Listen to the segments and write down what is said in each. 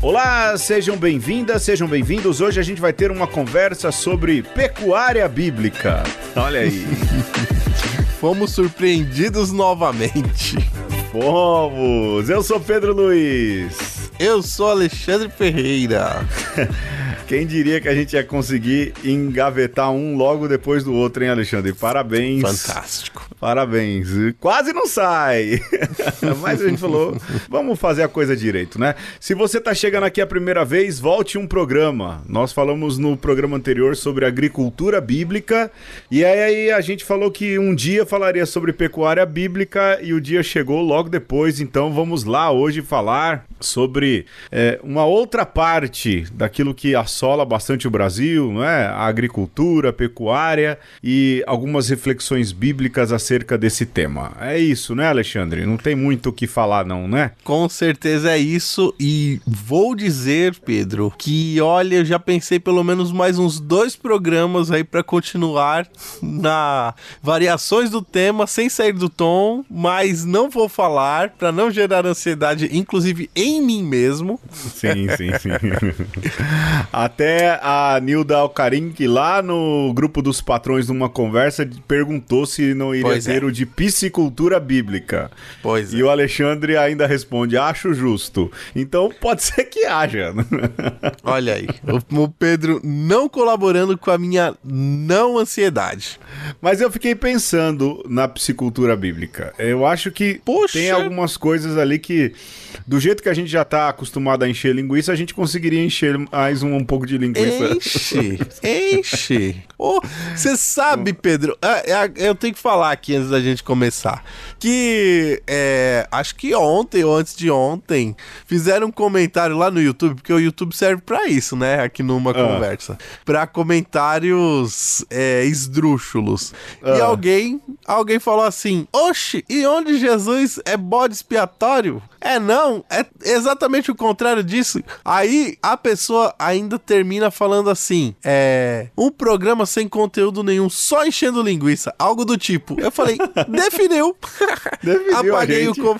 Olá, sejam bem-vindas, sejam bem-vindos. Hoje a gente vai ter uma conversa sobre pecuária bíblica. Olha aí. Fomos surpreendidos novamente. Fomos! Eu sou Pedro Luiz. Eu sou Alexandre Ferreira. Quem diria que a gente ia conseguir engavetar um logo depois do outro, hein, Alexandre? Parabéns. Fantástico. Parabéns. Quase não sai. Mas a gente falou, vamos fazer a coisa direito, né? Se você tá chegando aqui a primeira vez, volte um programa. Nós falamos no programa anterior sobre agricultura bíblica e aí a gente falou que um dia falaria sobre pecuária bíblica e o dia chegou logo depois. Então vamos lá hoje falar sobre é, uma outra parte daquilo que assola bastante o Brasil, não é? A agricultura, a pecuária e algumas reflexões bíblicas acerca desse tema. É isso, né, Alexandre? Não tem muito o que falar, não, né? Com certeza é isso. E vou dizer, Pedro, que olha, eu já pensei pelo menos mais uns dois programas aí para continuar na variações do tema sem sair do tom, mas não vou falar para não gerar ansiedade, inclusive em mim mesmo. Sim, sim, sim. Até a Nilda Alcarim, que lá no grupo dos patrões numa conversa perguntou se não iria Ter é. de piscicultura bíblica. Pois E o Alexandre ainda responde: acho justo. Então pode ser que haja. Olha aí, o, Pedro não colaborando com a minha não ansiedade. Mas eu fiquei pensando na psicultura bíblica. Eu acho que Poxa! tem algumas coisas ali que, do jeito que a gente já tá acostumado a encher linguiça, a gente conseguiria encher mais um, um pouco de linguiça. Enche, enche. Você sabe, Pedro, é, é, eu tenho que falar aqui antes da gente começar, que é, acho que ontem ou antes de ontem fizeram um comentário lá no YouTube, porque o YouTube serve pra isso, né? Aqui numa conversa, Pra comentários é, esdrúxulos. E Ah. alguém, alguém falou assim: Oxe, e onde Jesus é bode expiatório? É não, é exatamente o contrário disso. Aí a pessoa ainda termina falando assim: é. Um programa sem conteúdo nenhum, só enchendo linguiça, algo do tipo. Eu falei, definiu. Definiu Apaguei o, com...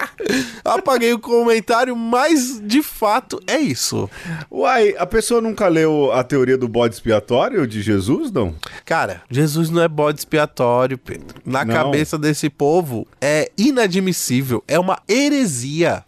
Apaguei o comentário, mas de fato é isso. Uai, a pessoa nunca leu a teoria do bode expiatório de Jesus, não? Cara, Jesus não é bode expiatório, Pedro. Na Não. cabeça desse povo é inadmissível, é uma heresia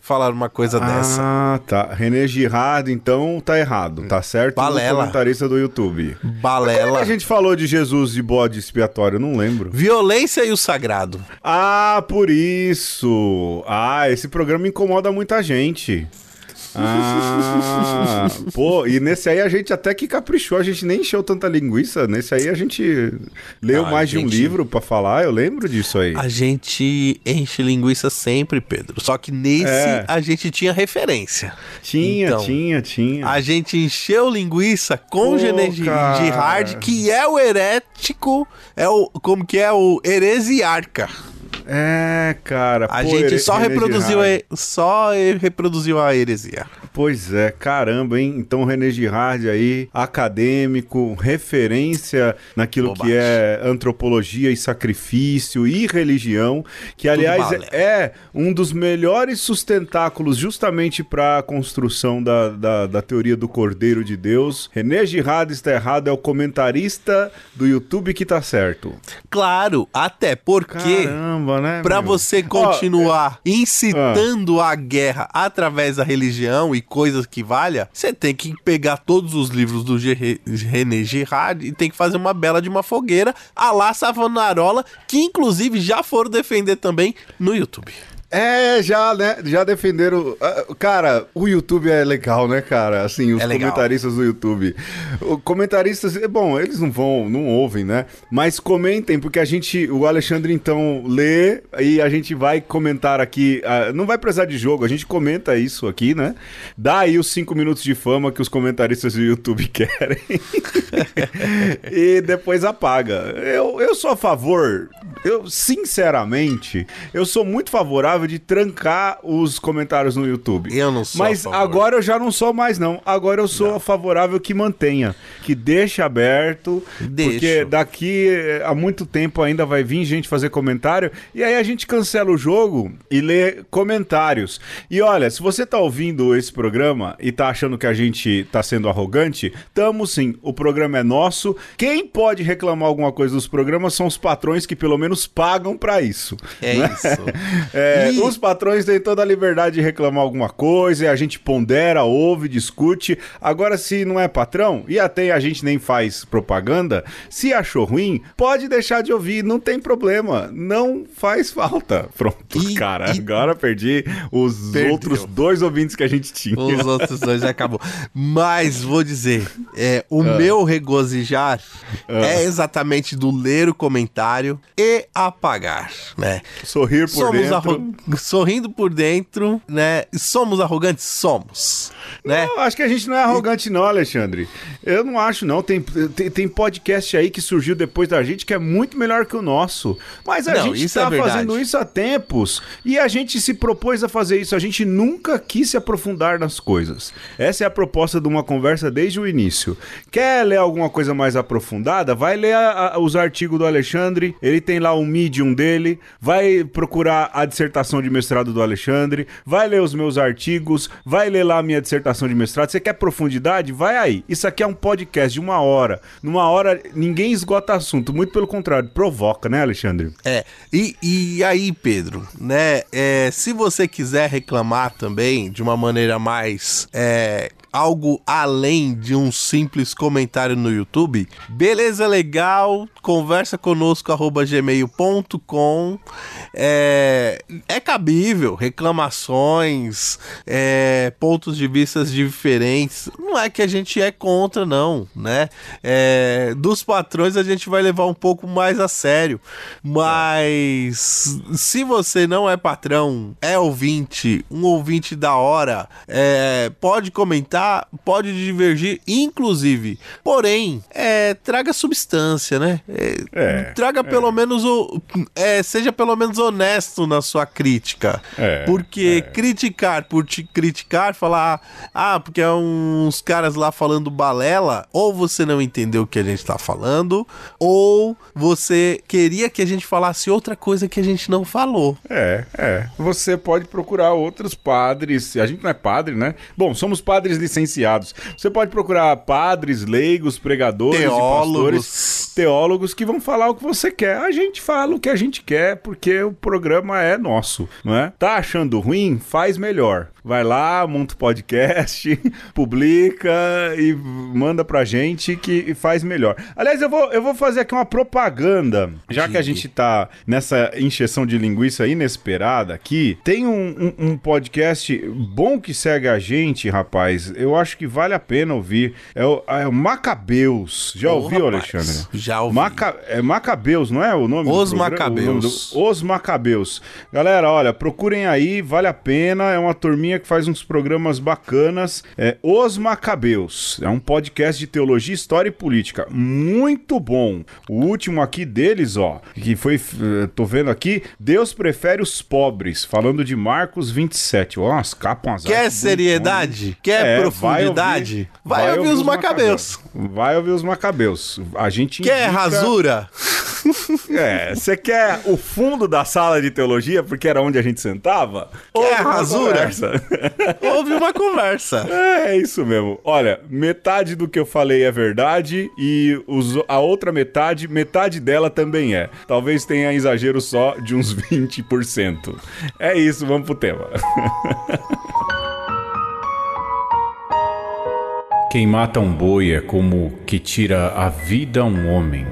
falar uma coisa dessa. Ah, tá. René Girard, então tá errado, tá certo? Balela. comentarista do YouTube. Como é Balela. a gente falou de Jesus de bode expiatório? Não lembro. Violência e o sagrado. Ah, por isso. Ah, esse programa incomoda muita gente. Ah, pô, e nesse aí a gente até que caprichou, a gente nem encheu tanta linguiça. Nesse aí a gente leu Ah, mais de um gente- livro pra falar, eu lembro disso aí. A gente enche linguiça sempre, Pedro. Só que nesse É. a gente tinha referência. Tinha, Então, tinha, tinha. A gente encheu linguiça com Pô, Gene cara. Girard, que é o herético, é o como que é o heresiarca. É, cara. A pô, gente só reproduziu a, só reproduziu a heresia. Pois é, caramba, hein? Então, René Girard aí, acadêmico, referência naquilo Bobagem. que é antropologia e sacrifício e religião, que aliás balela. é um dos melhores sustentáculos justamente para a construção da, da, da teoria do Cordeiro de Deus. René Girard está errado, é o comentarista do YouTube que tá certo. Claro, até porque Caramba, né? Meu? você continuar incitando a guerra através da religião e coisas que valha, você tem que pegar todos os livros do Ge- René Girard e tem que fazer uma bela de uma fogueira a lá Savonarola, que inclusive já foram defender também no YouTube. É, já, né? Já defenderam. ah, Cara, o YouTube é legal, né, cara? Assim, os É comentaristas do YouTube. O comentaristas, é bom, eles não vão, não ouvem, né? Mas comentem, porque a gente, o Alexandre então lê e a gente vai comentar aqui. ah, não vai precisar de jogo, a gente comenta isso aqui, né? Dá aí os cinco minutos de fama que os comentaristas do YouTube querem. e depois apaga. Eu, eu sou a favor, eu sinceramente, eu sou muito favorável favorável de trancar os comentários no YouTube. Eu não sou Mas agora eu já não sou mais, não. Agora eu sou não. favorável que mantenha, que deixe aberto, Deixo. porque daqui eh, a muito tempo ainda vai vir gente fazer comentário, e aí a gente cancela o jogo e lê comentários. E olha, se você tá ouvindo esse programa e tá achando que a gente tá sendo arrogante, tamo sim, o programa é nosso. Quem pode reclamar alguma coisa dos programas são os patrões que pelo menos pagam para isso. É né? isso. é, e... Os patrões têm toda a liberdade de reclamar alguma coisa, e a gente pondera, ouve, discute. Agora, se não é patrão, e até a gente nem faz propaganda, se achou ruim, pode deixar de ouvir, não tem problema. Não faz falta. Pronto, e, cara. E... Agora perdi os Perdeu. outros dois ouvintes que a gente tinha. Os outros dois já acabou. Mas vou dizer, é, o ah. meu regozijar ah. é exatamente do ler o comentário e apagar, né? Sorrir por Somos dentro. Sorrindo por dentro, né? Somos arrogantes? Somos. Né? Não, acho que a gente não é arrogante, não, Alexandre. Eu não acho, não. Tem, tem, tem, podcast aí que surgiu depois da gente que é muito melhor que o nosso. Mas a não, gente está é fazendo isso há tempos e a gente se propôs a fazer isso. A gente nunca quis se aprofundar nas coisas. Essa é a proposta de uma conversa desde o início. Quer ler alguma coisa mais aprofundada? Vai ler a, a, os artigos do Alexandre. Ele tem lá o Medium dele. Vai procurar a dissertação de mestrado do Alexandre. Vai ler os meus artigos. Vai ler lá a minha dissertação dissertação de mestrado, você quer profundidade? Vai aí. Isso aqui é um podcast de uma hora. Numa hora, ninguém esgota assunto. Muito pelo contrário, provoca, né, Alexandre? É. E, e aí, Pedro, né? É, se você quiser reclamar também de uma maneira mais é, algo além de um simples comentário no YouTube, beleza legal, conversa conosco arroba gmail.com é, é cabível, reclamações, é, pontos de vista diferentes, não é que a gente é contra não, né? É, dos patrões a gente vai levar um pouco mais a sério, mas se você não é patrão, é ouvinte, um ouvinte da hora, é, pode comentar pode divergir, inclusive. Porém, é, traga substância, né? É, é, traga pelo é. menos o. É, seja pelo menos honesto na sua crítica. É, porque criticar por te criticar, falar, ah, porque é uns caras lá falando balela, ou você não entendeu o que a gente tá falando, ou você queria que a gente falasse outra coisa que a gente não falou. É, é. Você pode procurar outros padres. A gente não é padre, né? Bom, somos padres de licenciados. Você pode procurar padres, leigos, pregadores teólogos. pastores, teólogos que vão falar o que você quer. A gente fala o que a gente quer porque o programa é nosso, não é? Tá achando ruim? Faz melhor. Vai lá, monta o podcast, publica e manda pra gente que faz melhor. Aliás, eu vou, eu vou fazer aqui uma propaganda, já que a gente tá nessa encheção de linguiça inesperada aqui. Tem um, um, um podcast bom que segue a gente, rapaz. Eu acho que vale a pena ouvir. É o, é o Macabeus. Já oh, ouviu, rapaz, Alexandre? Já ouvi. Maca, é Macabeus, não é o nome Os Macabeus. Do, Os Macabeus. Galera, olha, procurem aí, vale a pena. É uma turminha que faz uns programas bacanas. É Os Macabeus. É um podcast de teologia, história e política. Muito bom. O último aqui deles, ó, que foi. Eh, tô vendo aqui. Deus prefere os pobres. Falando de Marcos 27. Ó, as capas. Quer seriedade? Quer é, profundidade? Vai ouvir, vai vai ouvir, ouvir os, Macabeus. Macabeus. Vai ouvir os Macabeus. A gente. Quer indica... rasura? É, você quer o fundo da sala de teologia, porque era onde a gente sentava? Quer rasura? Houve uma conversa. É, é isso mesmo. Olha, metade do que eu falei é verdade e os, a outra metade, metade dela também é. Talvez tenha exagero só de uns 20%. É isso, vamos pro tema. Quem mata um boi é como que tira a vida a um homem.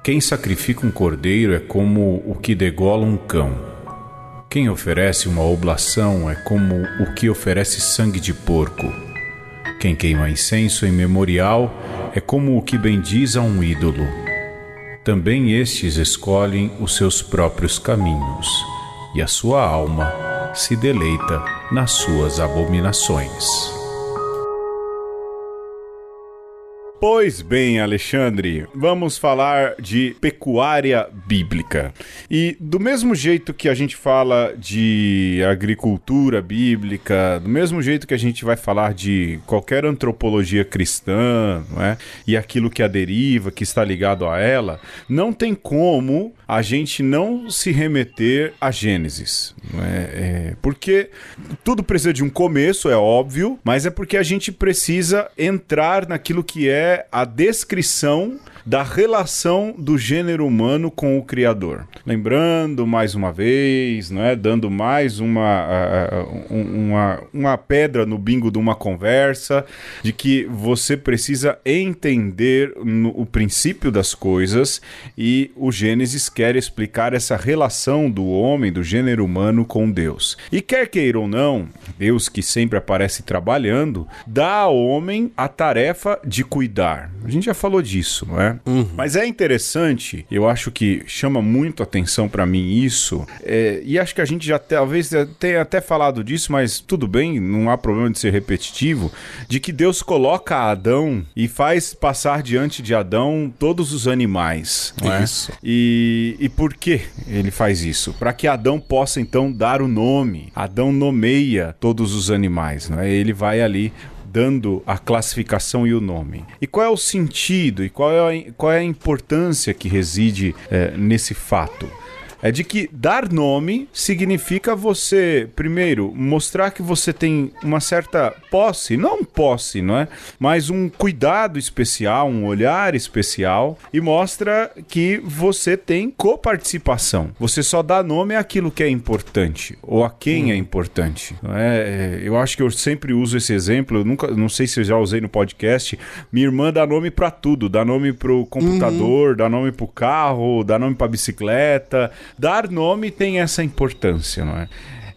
Quem sacrifica um cordeiro é como o que degola um cão. Quem oferece uma oblação é como o que oferece sangue de porco. Quem queima incenso em memorial é como o que bendiz a um ídolo. Também estes escolhem os seus próprios caminhos, e a sua alma se deleita nas suas abominações. Pois bem, Alexandre, vamos falar de pecuária bíblica. E do mesmo jeito que a gente fala de agricultura bíblica, do mesmo jeito que a gente vai falar de qualquer antropologia cristã, não é? E aquilo que a deriva, que está ligado a ela, não tem como a gente não se remeter a Gênesis. É? é porque tudo precisa de um começo, é óbvio, mas é porque a gente precisa entrar naquilo que é a descrição da relação do gênero humano com o Criador. Lembrando mais uma vez, não é? dando mais uma, uh, uma, uma pedra no bingo de uma conversa, de que você precisa entender no, o princípio das coisas e o Gênesis quer explicar essa relação do homem, do gênero humano com Deus. E quer queira ou não, Deus que sempre aparece trabalhando, dá ao homem a tarefa de cuidar. A gente já falou disso, não é? Uhum. Mas é interessante, eu acho que chama muito atenção para mim isso, é, e acho que a gente já talvez tenha até falado disso, mas tudo bem, não há problema de ser repetitivo, de que Deus coloca Adão e faz passar diante de Adão todos os animais. É? Isso. E, e por que ele faz isso? Para que Adão possa então dar o nome. Adão nomeia todos os animais, não é? Ele vai ali dando a classificação e o nome. E qual é o sentido e qual é a, qual é a importância que reside é, nesse fato? É de que dar nome significa você, primeiro, mostrar que você tem uma certa posse, não posse, não é? Mas um cuidado especial, um olhar especial e mostra que você tem coparticipação. Você só dá nome àquilo que é importante ou a quem hum. é importante. Não é? é? Eu acho que eu sempre uso esse exemplo, eu nunca, não sei se eu já usei no podcast. Minha irmã dá nome para tudo, dá nome pro computador, uhum. dá nome pro carro, dá nome pra bicicleta, dar nome tem essa importância, não é?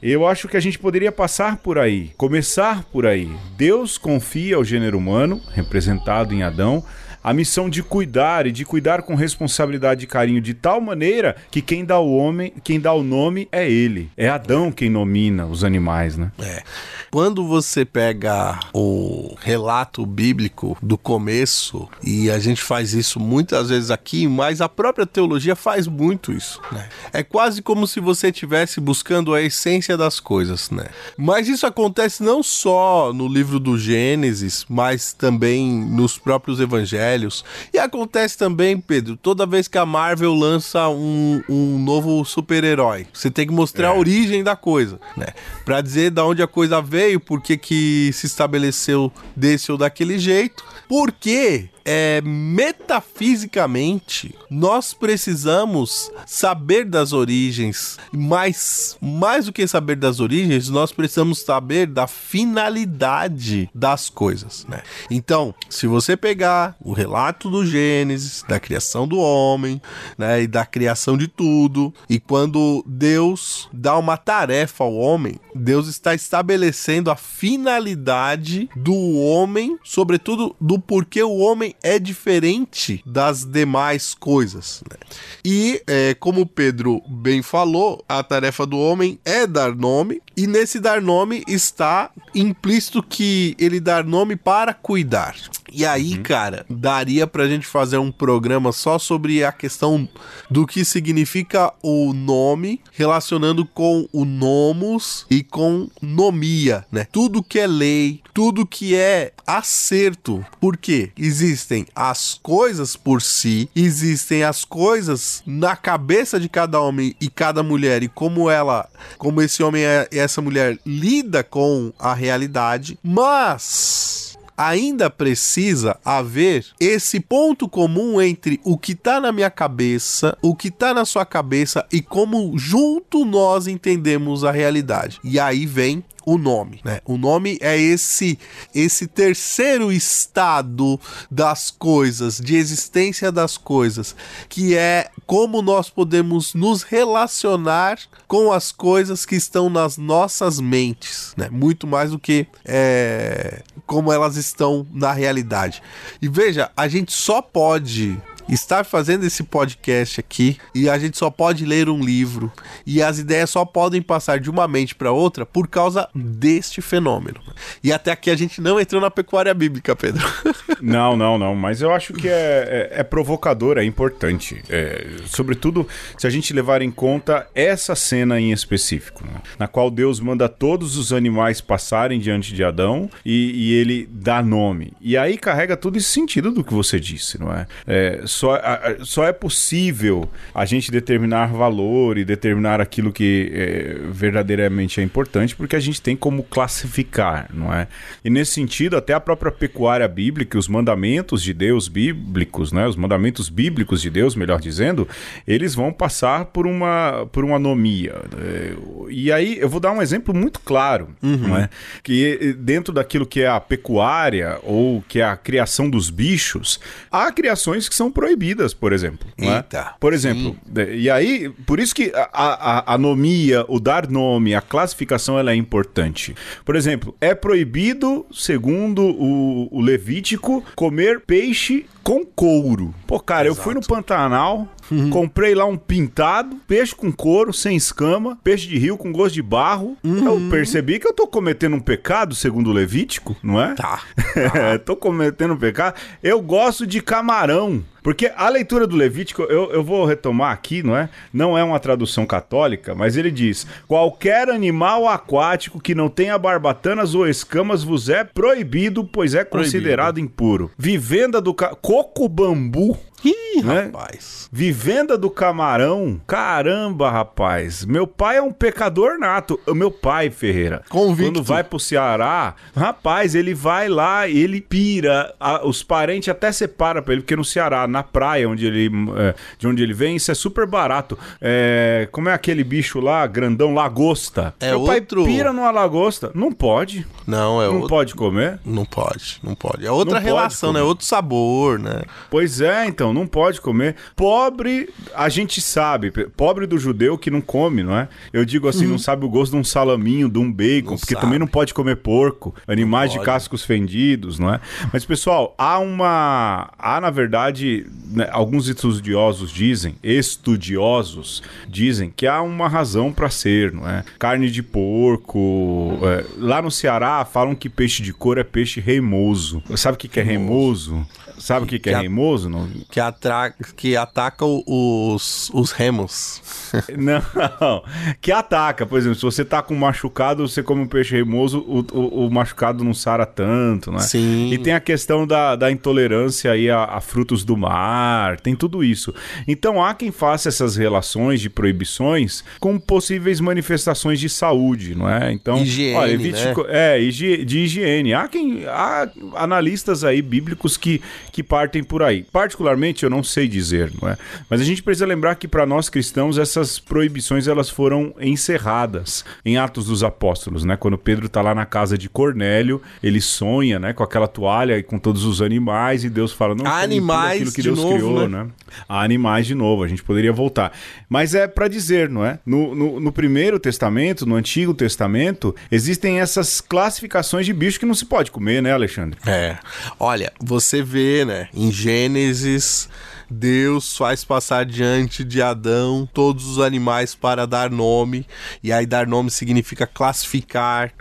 Eu acho que a gente poderia passar por aí, começar por aí. Deus confia ao gênero humano, representado em Adão, a missão de cuidar e de cuidar com responsabilidade e carinho de tal maneira que quem dá o homem, quem dá o nome é ele. É Adão quem nomina os animais, né? É. Quando você pega o relato bíblico do começo, e a gente faz isso muitas vezes aqui, mas a própria teologia faz muito isso, né? É quase como se você estivesse buscando a essência das coisas, né? Mas isso acontece não só no livro do Gênesis, mas também nos próprios evangelhos velhos. E acontece também, Pedro, toda vez que a Marvel lança um, um novo super-herói, você tem que mostrar é. a origem da coisa, né? Pra dizer da onde a coisa veio, por que que se estabeleceu desse ou daquele jeito. Porque é, metafisicamente, nós precisamos saber das origens, mas mais do que saber das origens, nós precisamos saber da finalidade das coisas, né? Então, se você pegar o relato do Gênesis, da criação do homem, né, e da criação de tudo, e quando Deus dá uma tarefa ao homem, Deus está estabelecendo a finalidade do homem, sobretudo do porquê o homem é diferente das demais coisas. Né? E, é, como o Pedro bem falou, a tarefa do homem é dar nome, e nesse dar nome está implícito que ele dar nome para cuidar. E aí, uhum. cara, daria pra gente fazer um programa só sobre a questão do que significa o nome, relacionando com o nomos e com nomia, né? Tudo que é lei, tudo que é acerto. Por quê? Existem as coisas por si, existem as coisas na cabeça de cada homem e cada mulher e como ela, como esse homem e essa mulher lida com a realidade, mas ainda precisa haver esse ponto comum entre o que tá na minha cabeça, o que tá na sua cabeça e como junto nós entendemos a realidade. E aí vem o nome, né? O nome é esse esse terceiro estado das coisas, de existência das coisas, que é como nós podemos nos relacionar com as coisas que estão nas nossas mentes, né? Muito mais do que é, como elas estão na realidade. E veja, a gente só pode estar fazendo esse podcast aqui e a gente só pode ler um livro e as ideias só podem passar de uma mente para outra por causa deste fenômeno. E até aqui a gente não entrou na pecuária bíblica, Pedro. Não, não, não. Mas eu acho que é, é, é provocador, é importante. É, sobretudo se a gente levar em conta essa cena em específico, né? na qual Deus manda todos os animais passarem diante de Adão e, e, ele dá nome. E aí carrega todo esse sentido do que você disse, não é? é só, a, só é possível a gente determinar valor e determinar aquilo que é, verdadeiramente é importante porque a gente tem como classificar, não é? E nesse sentido, até a própria pecuária bíblica, os mandamentos de Deus bíblicos, né? Os mandamentos bíblicos de Deus, melhor dizendo, eles vão passar por uma, por uma anomia. É, e aí eu vou dar um exemplo muito claro, uhum. não é? Que dentro daquilo que é a pecuária ou que é a criação dos bichos, há criações que são proibidas, por exemplo. É? Eita. É? Por exemplo, Sim. e aí, por isso que a, a, a anomia, o dar nome, a classificação ela é importante. Por exemplo, é proibido, segundo o, o Levítico, comer peixe com couro. Pô, cara, Exato. eu fui no Pantanal, uhum. comprei lá um pintado, peixe com couro, sem escama, peixe de rio com gosto de barro. Uhum. Eu percebi que eu tô cometendo um pecado, segundo o Levítico, não é? Tá. tá. tô cometendo um pecado. Eu gosto de camarão. Porque a leitura do Levítico, eu, eu vou retomar aqui, não é? Não é uma tradução católica, mas ele diz: qualquer animal aquático que não tenha barbatanas ou escamas vos é proibido, pois é considerado proibido. impuro. Vivenda do ca... coco bambu Ih, né? rapaz. Vivenda do camarão. Caramba, rapaz. Meu pai é um pecador nato. Meu pai, Ferreira. Convicto. Quando vai pro Ceará, rapaz, ele vai lá, ele pira. A, os parentes até separam pra ele, porque no Ceará, na praia onde ele, é, de onde ele vem, isso é super barato. É, como é aquele bicho lá, grandão, lagosta? É meu outro... pai pira numa lagosta. Não pode. Não, é Não outro... pode comer? Não pode, não pode. É outra não relação, né? É outro sabor, né? Pois é, então não pode comer. Pobre, a gente sabe, pobre do judeu que não come, não é? Eu digo assim, uhum. não sabe o gosto de um salaminho, de um bacon, não porque sabe. também não pode comer porco, animais de cascos fendidos, não é? Mas pessoal, há uma, há na verdade, né, alguns estudiosos dizem, estudiosos dizem que há uma razão para ser, não é? Carne de porco, é, lá no Ceará falam que peixe de cor é peixe reimoso. Sabe o que, que é reimoso? Sabe o que, que, é reimoso? Não? Que, atra... que ataca os, os remos. Não, que ataca. Por exemplo, se você tá com machucado, você come um peixe remoso, o, o, o machucado não sara tanto, né? Sim. E tem a questão da, da intolerância aí a, a, frutos do mar, tem tudo isso. Então há quem faça essas relações de proibições com possíveis manifestações de saúde, não é? Então, higiene, olha, evite, né? é, de higiene. Há quem há analistas aí bíblicos que, que partem por aí. Particularmente eu não sei dizer, não é? Mas a gente precisa lembrar que para nós cristãos essas proibições elas foram encerradas em Atos dos Apóstolos, né? Quando Pedro está lá na casa de Cornélio, ele sonha, né, com aquela toalha e com todos os animais e Deus fala não animais aquilo que Deus novo, criou, né? né? animais de novo, a gente poderia voltar. Mas é para dizer, não é? No, no, no, Primeiro Testamento, no Antigo Testamento, existem essas classificações de bicho que não se pode comer, né, Alexandre? É. Olha, você vê, né, em Gênesis Deus faz passar diante de Adão todos os animais para dar nome, e aí dar nome significa classificar.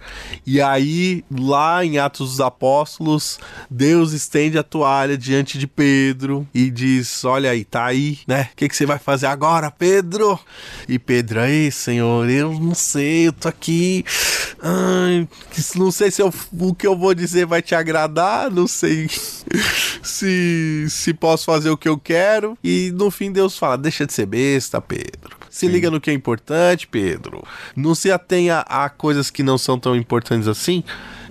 E aí, lá em Atos dos Apóstolos, Deus estende a toalha diante de Pedro e diz: Olha aí, tá aí, né? O que, que você vai fazer agora, Pedro? E Pedro, aí, Senhor, eu não sei, eu tô aqui. Ai, não sei se eu, o que eu vou dizer vai te agradar, não sei se, se posso fazer o que eu quero quero. E no fim Deus fala: deixa de ser besta, Pedro. Se Sim. liga no que é importante, Pedro. Não se atenha a coisas que não são tão importantes assim.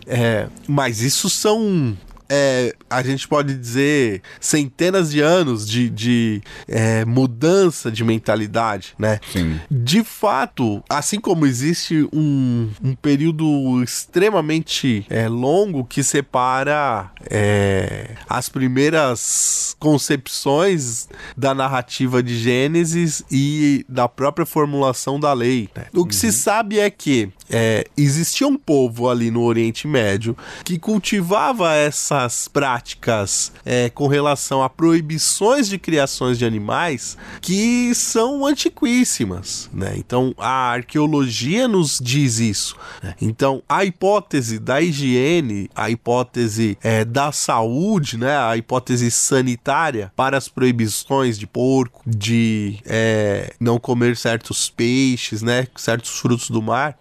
É, mas isso são é, a gente pode dizer, centenas de anos de, de é, mudança de mentalidade, né? Sim. De fato, assim como existe um, um período extremamente é, longo que separa é, as primeiras concepções da narrativa de Gênesis e da própria formulação da lei. Né? O que uhum. se sabe é que é, existia um povo ali no Oriente Médio que cultivava essas práticas é, com relação a proibições de criações de animais que são antiquíssimas, né? Então a arqueologia nos diz isso. Né? Então a hipótese da higiene, a hipótese é, da saúde, né? A hipótese sanitária para as proibições de porco, de é, não comer certos peixes, né? Certos frutos do mar,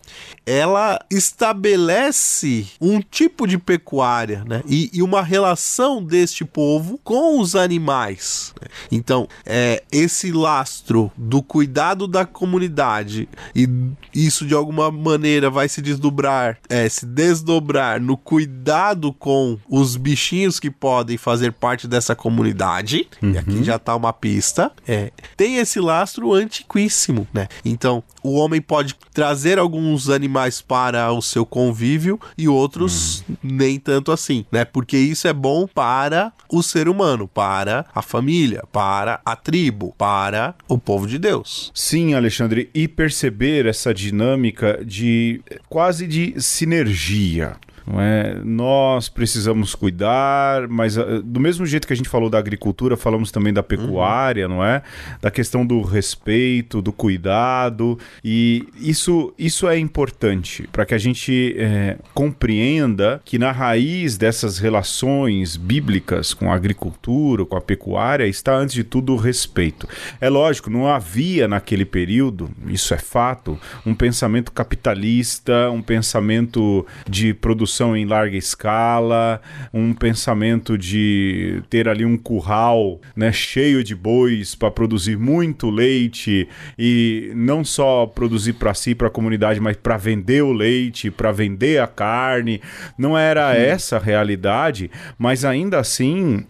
ela estabelece um tipo de pecuária, né? E, e uma relação deste povo com os animais. Né? Então, é, esse lastro do cuidado da comunidade e isso de alguma maneira vai se desdobrar, é, se desdobrar no cuidado com os bichinhos que podem fazer parte dessa comunidade. Uhum. E aqui uhum. já tá uma pista. É, tem esse lastro antiquíssimo, né? Então, o homem pode trazer alguns animais para o seu convívio e outros hum. nem tanto assim, né? Porque isso é bom para o ser humano, para a família, para a tribo, para o povo de Deus. Sim, Alexandre, e perceber essa dinâmica de quase de sinergia. Não é? Nós precisamos cuidar, mas uh, do mesmo jeito que a gente falou da agricultura, falamos também da pecuária, uhum. não é? Da questão do respeito, do cuidado. E isso, isso é importante para que a gente é, compreenda que na raiz dessas relações bíblicas com a agricultura, com a pecuária, está antes de tudo o respeito. É lógico, não havia naquele período, isso é fato, um pensamento capitalista, um pensamento de produção produção em larga escala, um pensamento de ter ali um curral né, cheio de bois para produzir muito leite e não só produzir para si, para a comunidade, mas para vender o leite, para vender a carne. Não era Sim. essa a realidade, mas ainda assim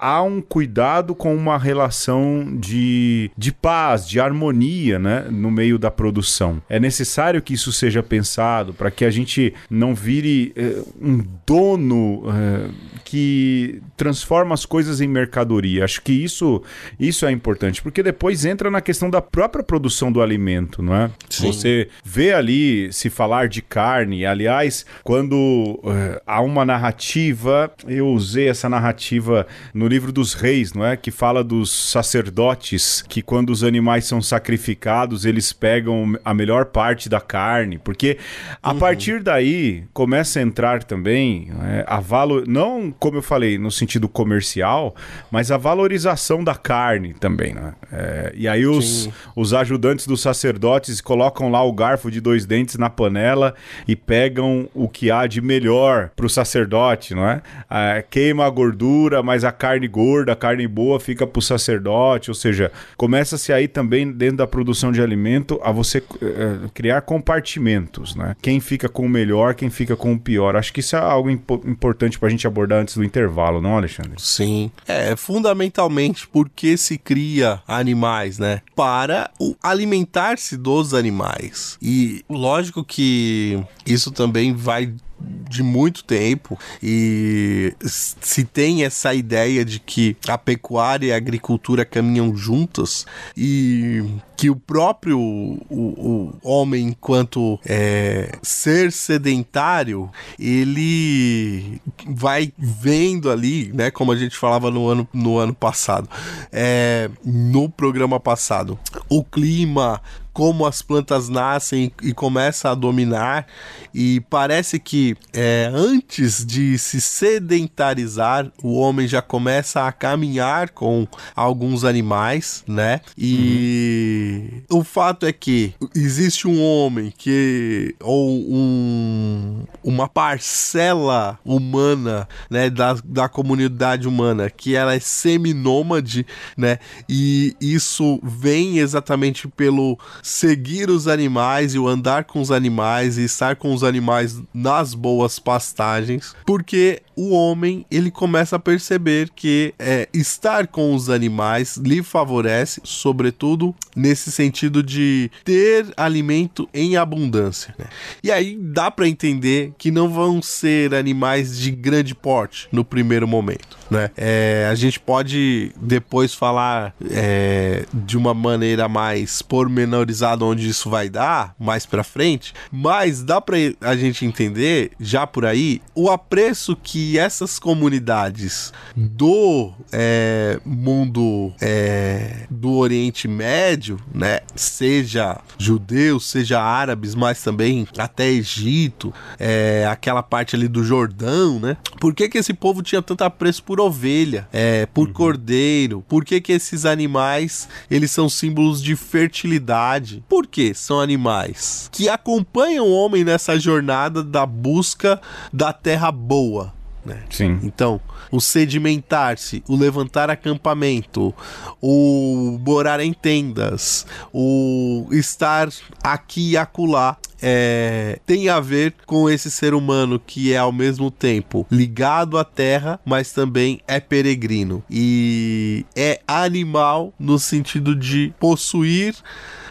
há um cuidado com uma relação de, de paz, de harmonia né, no meio da produção. É necessário que isso seja pensado para que a gente não vire é, um dono uh, que transforma as coisas em mercadoria. Acho que isso, isso é importante, porque depois entra na questão da própria produção do alimento, não é? Sim. Você vê ali se falar de carne. Aliás, quando uh, há uma narrativa, eu usei essa narrativa no livro dos reis, não é? Que fala dos sacerdotes que quando os animais são sacrificados, eles pegam a melhor parte da carne, porque a uhum. partir daí começa a entrar também é, a valor, não como eu falei no sentido comercial, mas a valorização da carne também, né? É, e aí os, os ajudantes dos sacerdotes colocam lá o garfo de dois dentes na panela e pegam o que há de melhor para o sacerdote, não é? é? Queima a gordura, mas a carne gorda, a carne boa fica para o sacerdote, ou seja, começa-se aí também dentro da produção de alimento a você é, criar compartimentos, né? Quem fica com o melhor, quem fica com o pior. Acho que que isso é algo impo importante para a gente abordar antes do intervalo, não, Alexandre? Sim. É, fundamentalmente porque se cria animais, né? Para alimentar-se dos animais. E lógico que isso também vai de muito tempo e se tem essa ideia de que a pecuária e a agricultura caminham juntas e que o próprio o, o homem enquanto é, ser sedentário ele vai vendo ali né como a gente falava no ano no ano passado é, no programa passado o clima como as plantas nascem e começa a dominar e parece que é, antes de se sedentarizar o homem já começa a caminhar com alguns animais, né? E uhum. o fato é que existe um homem que ou um, uma parcela humana, né, da, da comunidade humana que ela é seminômade, né? E isso vem exatamente pelo seguir os animais e o andar com os animais e estar com os animais nas boas pastagens, porque o homem ele começa a perceber que é, estar com os animais lhe favorece, sobretudo nesse sentido de ter alimento em abundância. Né? E aí dá para entender que não vão ser animais de grande porte no primeiro momento. Né? É, a gente pode depois falar é, de uma maneira mais pormenorizada onde isso vai dar mais para frente, mas dá para a gente entender já por aí o apreço que essas comunidades do é, mundo é, do Oriente Médio, né, seja judeus, seja árabes, mas também até Egito, é, aquela parte ali do Jordão, né? Por que que esse povo tinha tanto apreço por ovelha, é, por uhum. cordeiro? Por que que esses animais eles são símbolos de fertilidade? Por que são animais que acompanham o homem nessa jornada da busca da terra boa? Né? Sim. Então, o sedimentar-se, o levantar acampamento, o morar em tendas, o estar aqui e acolá, é, tem a ver com esse ser humano que é ao mesmo tempo ligado à terra, mas também é peregrino e é animal no sentido de possuir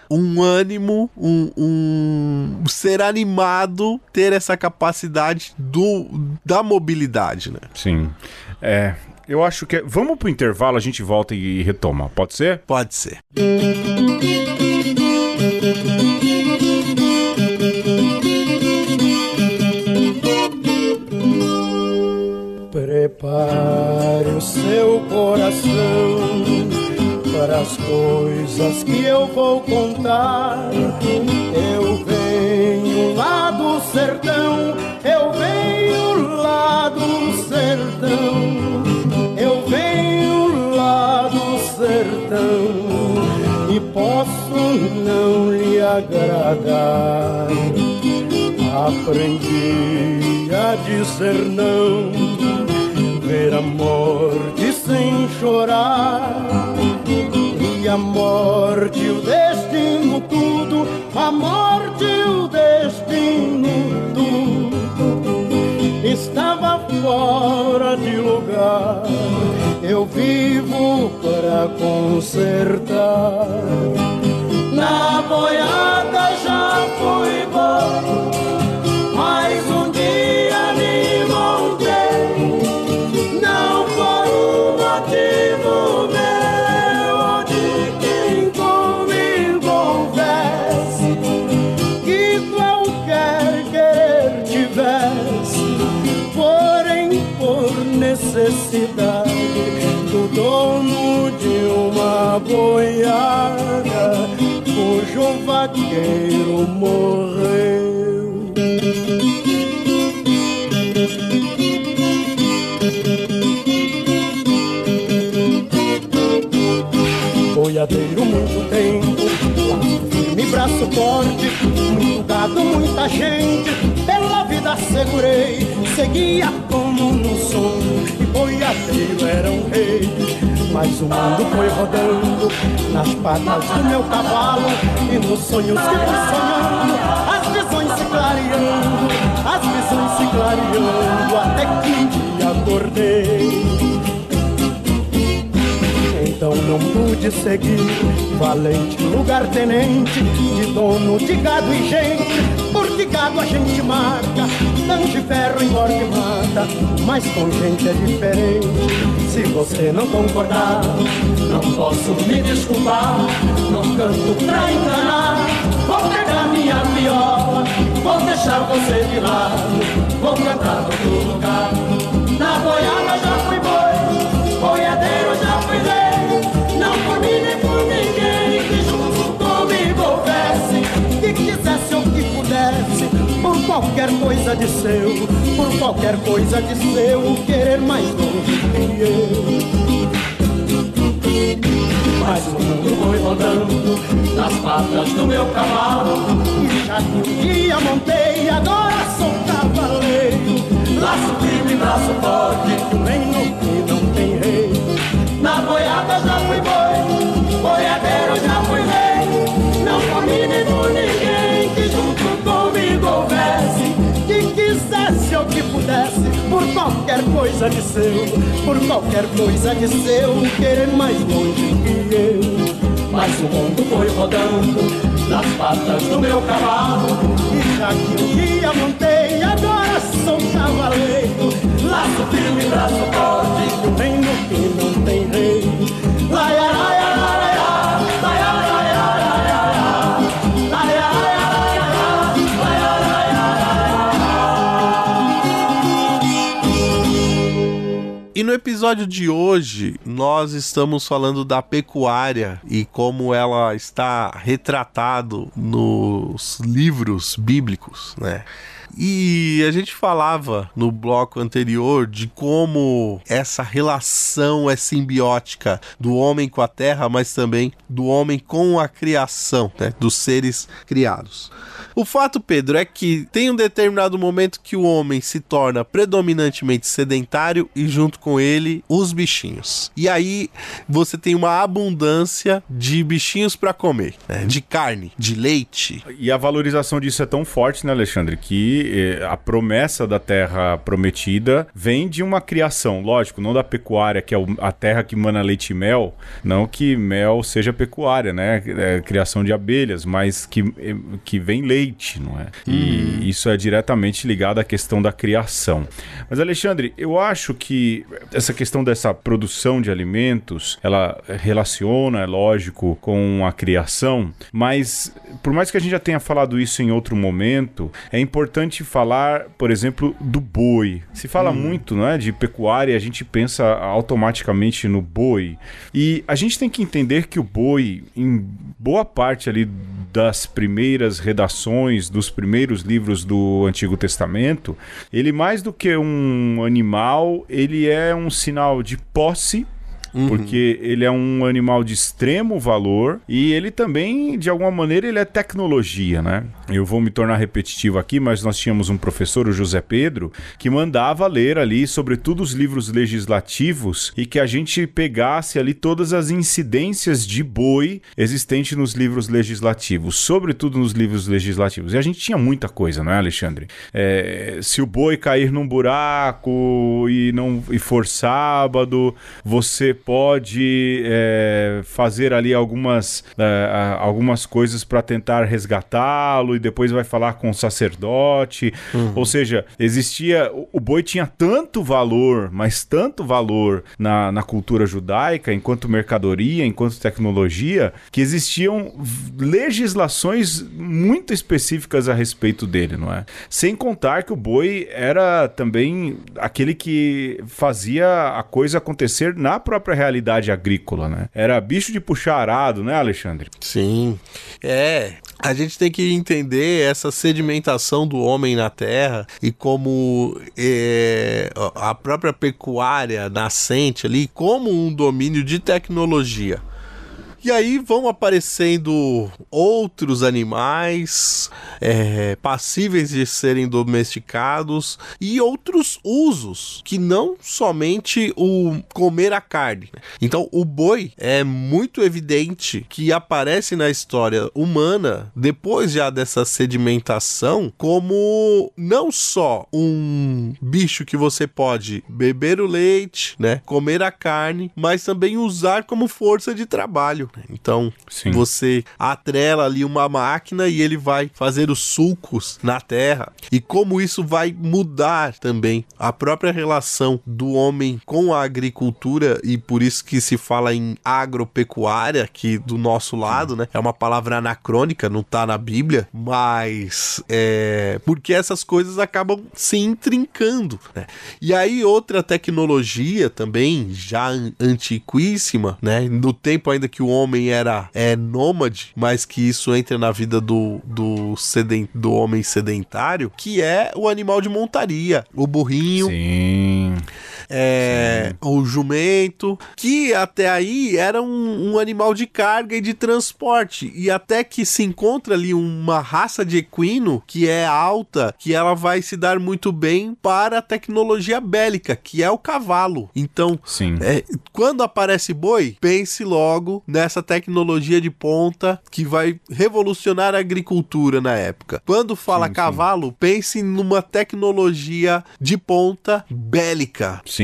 um ânimo, um, um ser animado, ter essa capacidade do, da mobilidade, né? Sim. É, eu acho que. Vamos pro intervalo, a gente volta e retoma. Pode ser? Pode ser. Prepare o seu coração para as coisas que eu vou contar. Eu venho lá do sertão, eu venho lá do sertão, eu venho lá do sertão e posso não lhe agradar. Aprendi a dizer não, ver a morte sem chorar a morte, o destino, tudo, a morte, o destino, tudo, estava fora de lugar. Eu vivo para consertar. Na boiada já fui bom, boiada cujo vaqueiro morreu. Boiadeiro muito tempo, firme braço forte, muito gado, muita gente, pela vida segurei, seguia como no sonho boiadeiro era um rei. Mas o mundo foi rodando nas patas do meu cavalo e nos sonhos que fui sonhando, as visões se clareando, as visões se clareando, até que acordei. Então não pude seguir, valente lugar tenente, de dono de gado e gente porque gado a gente marca, de ferro embora que mata, mas com gente é diferente. Se você não concordar, não posso me desculpar, não canto pra enganar. Vou pegar minha viola, vou deixar você de lado, vou cantar outro lugar. Na boiada qualquer coisa de seu, por qualquer coisa de seu, querer mais longe que eu. Mas o mundo foi rodando nas patas do meu cavalo E já que um dia montei, agora sou cavaleiro. Laço firme, braço forte, um reino que não tem rei. Na boiada já fui boi, boiadeiro já fui rei. Não comi nem que pudesse, por qual qualquer coisa de seu, por qualquer coisa de seu, querer mais longe que eu. Mas o mundo foi rodando nas patas do meu cavalo, e já que um dia montei, agora sou cavaleiro. Laço firme, braço forte, o reino que não tem rei. Laia, no episódio de hoje, nós estamos falando da pecuária e como ela está retratado nos livros bíblicos, né? E a gente falava no bloco anterior de como essa relação é simbiótica do homem com a terra, mas também do homem com a criação, né? dos seres criados. O fato, Pedro, é que tem um determinado momento que o homem se torna predominantemente sedentário e junto com ele os bichinhos. E aí você tem uma abundância de bichinhos para comer, né? de carne, de leite. E a valorização disso é tão forte, né, Alexandre, que eh, a promessa da terra prometida vem de uma criação, lógico, não da pecuária, que é a terra que mana leite e mel, não que mel seja pecuária, né, é criação de abelhas, mas que, eh, que vem leite leite, não é? E hum. isso é diretamente ligado à questão da criação. Mas, Alexandre, eu acho que essa questão dessa produção de alimentos, ela relaciona, é lógico, com a criação, mas por mais que a gente já tenha falado isso em outro momento, é importante falar, por exemplo, do boi. Se fala hum. muito, não é, de pecuária, a gente pensa automaticamente no boi. E a gente tem que entender que o boi, em boa parte ali das primeiras redações, dos primeiros livros do Antigo Testamento, ele mais do que um animal, ele é um sinal de posse Uhum. Porque ele é um animal de extremo valor e ele também, de alguma maneira, ele é tecnologia, né? Eu vou me tornar repetitivo aqui, mas nós tínhamos um professor, o José Pedro, que mandava ler ali, sobretudo os livros legislativos, e que a gente pegasse ali todas as incidências de boi existentes nos livros legislativos, sobretudo nos livros legislativos. E a gente tinha muita coisa, não é, Alexandre? É, se o boi cair num buraco e não e for sábado, você pode é, fazer ali algumas, é, algumas coisas para tentar resgatá-lo e depois vai falar com o sacerdote. Uhum. Ou seja, existia. O boi tinha tanto valor, mas tanto valor na, na cultura judaica, enquanto mercadoria, enquanto tecnologia, que existiam legislações muito específicas a respeito dele, não é? Sem contar que o boi era também aquele que fazia a coisa acontecer na própria realidade agrícola, né? Era bicho de puxar arado, né, Alexandre? Sim. É, a gente tem que entender essa sedimentação do homem na terra e como é, a própria pecuária nascente ali, como um domínio de tecnologia. E aí vão aparecendo outros animais é, passíveis de serem domesticados e outros usos que não somente o comer a carne. Então o boi é muito evidente que aparece na história humana depois já dessa sedimentação como não só um bicho que você pode beber o leite, né, comer a carne, mas também usar como força de trabalho. Então, Sim. você atrela ali uma máquina e ele vai fazer os sulcos na terra. E como isso vai mudar também a própria relação do homem com a agricultura e por isso que se fala em agropecuária aqui do nosso lado, né? É uma palavra anacrônica, não tá na Bíblia, mas é porque essas coisas acabam se intrincando, né? E aí outra tecnologia também já antiquíssima, né? No tempo ainda que o homem era é, nômade, mas que isso entra na vida do, do, seden, do homem sedentário, que é o animal de montaria, o burrinho. Sim. É, o jumento, que até aí era um, um, animal de carga e de transporte. E até que se encontra ali uma raça de equino que é alta, que ela vai se dar muito bem para a tecnologia bélica, que é o cavalo. Então, é, quando aparece boi, pense logo nessa tecnologia de ponta que vai revolucionar a agricultura na época. Quando fala sim, cavalo, sim. pense numa tecnologia de ponta bélica. Sim.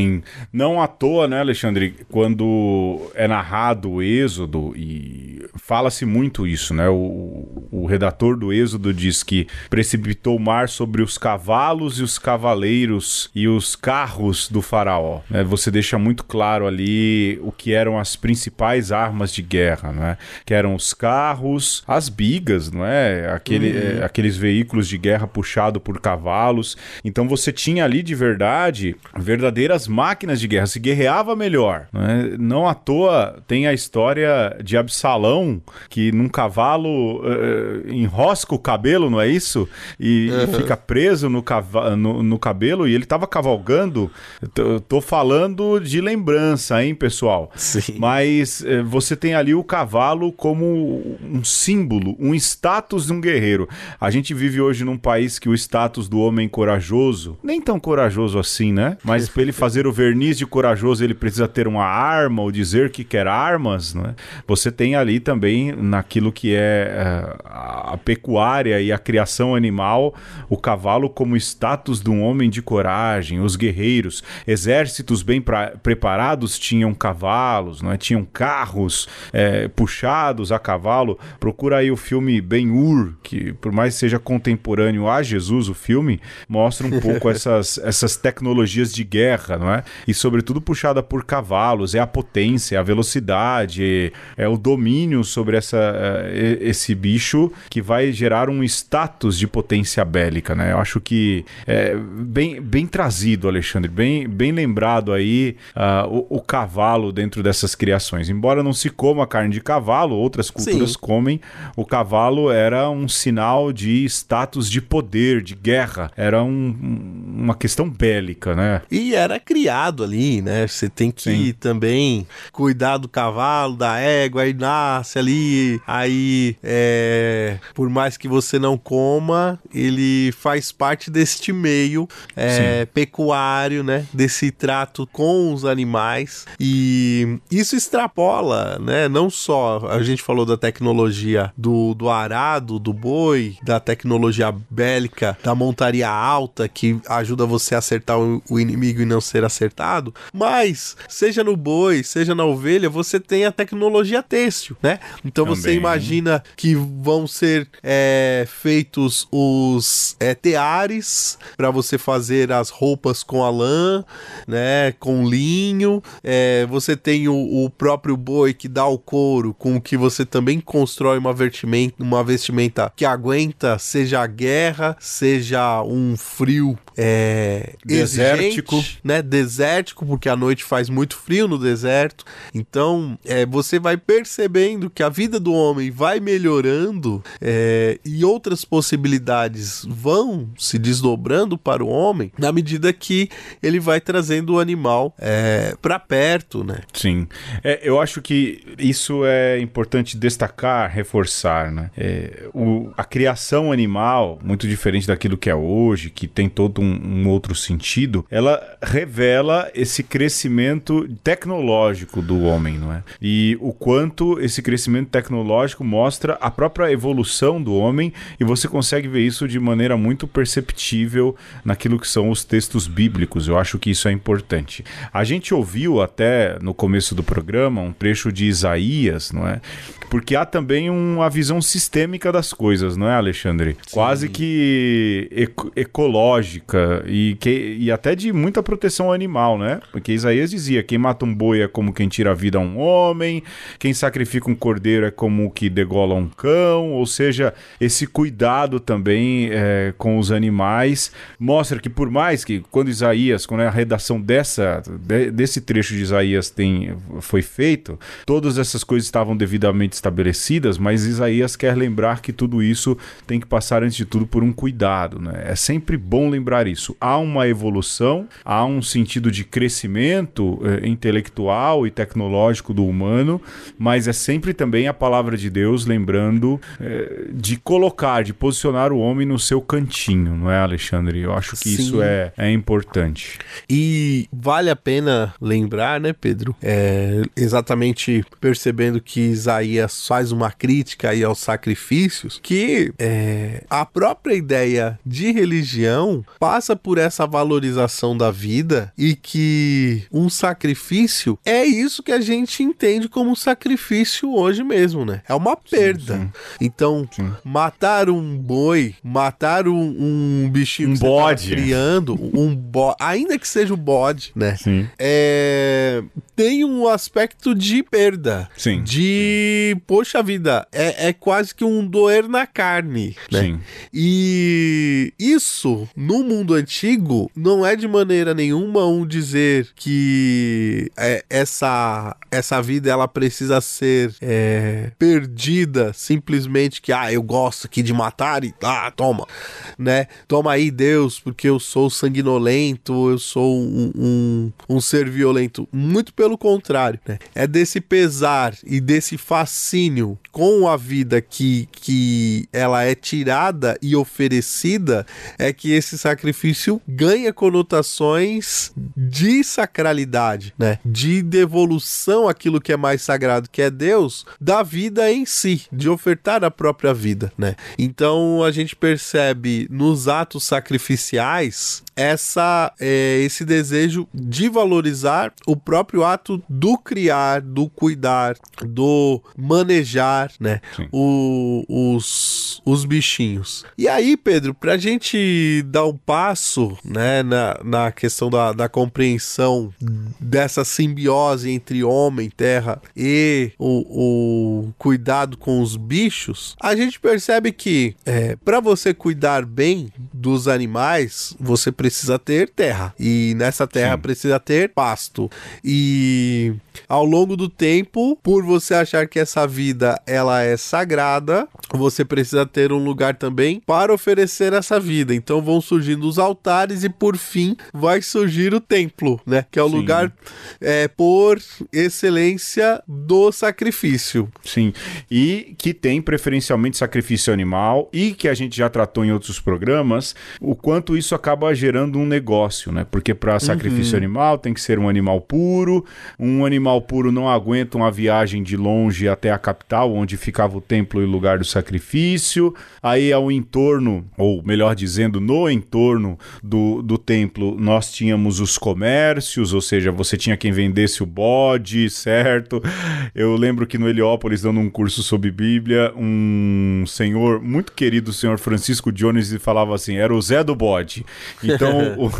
Não à toa, né, Alexandre, quando é narrado o Êxodo, e fala-se muito isso, né? O, o redator do Êxodo diz que precipitou o mar sobre os cavalos e os cavaleiros e os carros do faraó. Né? Você deixa muito claro ali o que eram as principais armas de guerra, né? Que eram os carros, as bigas, não é? Aquele, uhum. é, aqueles veículos de guerra puxado por cavalos. Então você tinha ali de verdade verdadeiras máquinas de guerra, se guerreava melhor. Né? Não à toa tem a história de Absalão, que num cavalo uh, enrosca o cabelo, não é isso? E, uhum. fica preso no, no, no, cabelo e ele estava cavalgando. Tô, tô, falando de lembrança, hein, pessoal? Sim. Mas uh, você tem ali o cavalo como um símbolo, um status de um guerreiro. A gente vive hoje num país que o status do homem corajoso, nem tão corajoso assim, né? Mas para ele fazer o verniz de corajoso, ele precisa ter uma arma ou dizer que quer armas, né? Você tem ali também naquilo que é uh, a pecuária e a criação animal, o cavalo como status de um homem de coragem, os guerreiros, exércitos bem preparados tinham cavalos, não é? Tinham carros é, puxados a cavalo. Procura aí o filme Ben-Hur, que por mais que seja contemporâneo a Jesus, o filme mostra um pouco essas, essas tecnologias de guerra, não é? E sobretudo puxada por cavalos, é a potência, a velocidade, é o domínio sobre essa, é, esse bicho que vai gerar um status de potência bélica, né? Eu acho que é bem, bem trazido, Alexandre, bem, bem lembrado aí uh, o, o, cavalo dentro dessas criações. Embora não se coma carne de cavalo, outras culturas Sim. comem, o cavalo era um sinal de status de poder, de guerra, era um, uma questão bélica, né? E era criado ali, né? Você tem que Sim. também cuidar do cavalo, da égua, aí nasce ali, aí é, por mais que você não coma, ele faz parte deste meio é, pecuário, né? Desse trato com os animais e isso extrapola, né? Não só a gente falou da tecnologia do, do arado, do boi, da tecnologia bélica, da montaria alta que ajuda você a acertar o, o inimigo e não ser acertado, mas seja no boi, seja na ovelha, você tem a tecnologia têxtil, né? Então Também. você imagina que vão ser é, feitos os é, teares para você fazer as roupas com a lã, né? Com linho. É, você tem o, o, próprio boi que dá o couro, com o que você também constrói uma vestimenta, uma vestimenta que aguenta, seja a guerra, seja um frio é, desértico, exigente, né? Desértico, porque a noite faz muito frio no deserto. Então, é, você vai percebendo que a vida do homem vai melhorando é, e outras possibilidades vão se desdobrando para o homem na medida que ele vai trazendo o animal é, para perto, né? Sim. É, eu acho que isso é importante destacar, reforçar, né? É, o, a criação animal, muito diferente daquilo que é hoje, que tem todo um, um outro sentido, ela revela esse crescimento tecnológico do homem, não é? E o quanto esse crescimento tecnológico mostra a própria evolução do homem e você consegue ver isso de maneira muito perceptível naquilo que são os textos bíblicos. Eu acho que isso é importante. A gente ouviu até no começo do programa um trecho de Isaías, não é? Porque há também uma visão sistêmica das coisas, não é, Alexandre? Sim. Quase que ecológica e, que, e até de muita proteção animal, né? Porque Isaías dizia: quem mata um boi é como quem tira a vida a um homem, quem sacrifica um cordeiro é como que degola um cão, ou seja, esse cuidado também é, com os animais mostra que, por mais que quando Isaías, quando a redação dessa, de, desse trecho de Isaías tem, foi feito, todas essas coisas estavam devidamente estabelecidas, mas Isaías quer lembrar que tudo isso tem que passar, antes de tudo, por um cuidado. Né? É sempre bom lembrar isso. Há uma evolução, há um sentido de crescimento eh, intelectual e tecnológico do humano, mas é sempre também a palavra de Deus lembrando eh, de colocar, de posicionar o homem no seu cantinho, não é, Alexandre? Eu acho que Sim. isso é, é importante. E vale a pena lembrar, né, Pedro? É, exatamente percebendo que Isaías faz uma crítica aí aos sacrifícios, que é, a própria ideia de religião passa por essa valorização da vida e que um sacrifício é isso que a gente entende como sacrifício hoje mesmo, né? É uma perda. Sim, sim. Então, sim. matar um boi, matar um, um bichinho um que bode. Tá criando, um bode, ainda que seja o bode, né? Sim. É, tem um aspecto de perda. Sim. De, poxa vida, é, é quase que um doer na carne, né? Sim. E isso, no mundo antigo, não é de maneira nenhuma um dizer que é, essa, essa vida ela precisa ser é, perdida simplesmente que, ah, eu gosto aqui de matar e, ah, toma, né? Toma aí, Deus, porque eu sou sanguinolento, eu sou um, um, um ser violento. Muito pelo contrário, né? É desse pesar e desse fascínio com a vida que, que ela é tirada e oferecida, é que esse sacrifício ganha conotações de sacralidade, né? De devolução àquilo que é mais sagrado, que é Deus, da vida em si, de ofertar a própria vida, né? Então a gente percebe nos atos sacrificiais essa é, esse desejo de valorizar o próprio ato do criar, do cuidar, do manejar, né? O, os, os bichinhos. E aí, Pedro, pra gente dar um passo, né, na, na questão da, da compreensão dessa simbiose entre homem, terra e o, o cuidado com os bichos, a gente percebe que é, para você cuidar bem dos animais, você precisa ter terra. E nessa terra Sim. precisa ter pasto. E ao longo do tempo, por você achar que essa vida ela é sagrada, você precisa ter um lugar também para oferecer essa vida. Então vão surgindo os altares e por fim vai surgir o templo, né? Que é o Sim. lugar é, por excelência do sacrifício. Sim. E que tem preferencialmente sacrifício animal e que a gente já tratou em outros programas, o quanto isso acaba gerando um negócio, né? Porque para sacrifício uhum. animal tem que ser um animal puro, um animal puro não aguenta uma viagem de longe até a capital, onde ficava o templo e o lugar do sacrifício. Aí ao entorno, ou melhor dizendo, no entorno do, do templo, nós tínhamos os comércios, ou seja, você tinha quem vendesse o bode, certo? Eu lembro que no Heliópolis, dando um curso sobre Bíblia, um senhor muito querido, o senhor Francisco Jones, falava assim: era o Zé do bode. Então, o,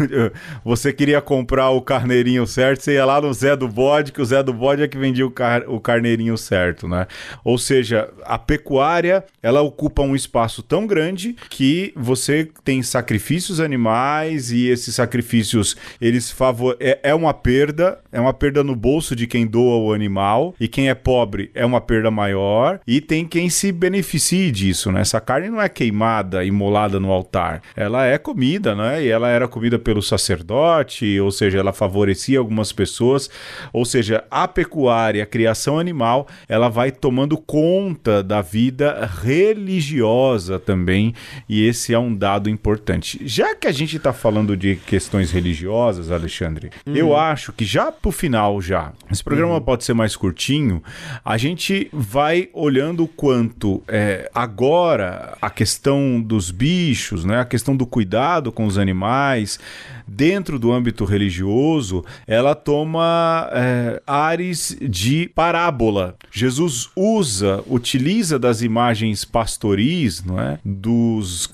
você queria comprar o carneirinho certo, você ia lá no Zé do bode, que o Zé do bode é que vendia o, car o carneirinho certo, né? Ou seja, a pecuária, ela ocupa um espaço tão grande que você tem sacrifícios animais e esses sacrifícios, eles favor é, é uma perda, é uma perda no bolso de quem doa o animal e quem é pobre é uma perda maior e tem quem se beneficie disso, né? Essa carne não é queimada, imolada no altar. Ela é comida, né? E ela era comida pelo sacerdote, ou seja, ela favorecia algumas pessoas, ou seja, a pecuária, a criação animal, ela vai tomando conta da vida religiosa também, e esse é um dado importante. Já que a gente está falando de questões religiosas, Alexandre, uhum. eu acho que já pro final já, esse programa uhum. pode ser mais curtinho, a gente vai olhando o quanto é, agora a questão dos bichos, né, a questão do cuidado com os animais, dentro do âmbito religioso, ela toma é, ares de parábola. Jesus usa, utiliza das imagens pastoris, não é? Dos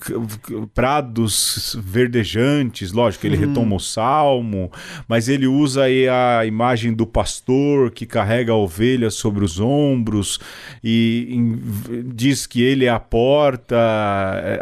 prados verdejantes, lógico, ele uhum. retoma o salmo, mas ele usa a imagem do pastor que carrega a ovelha sobre os ombros e em, diz que ele é a porta,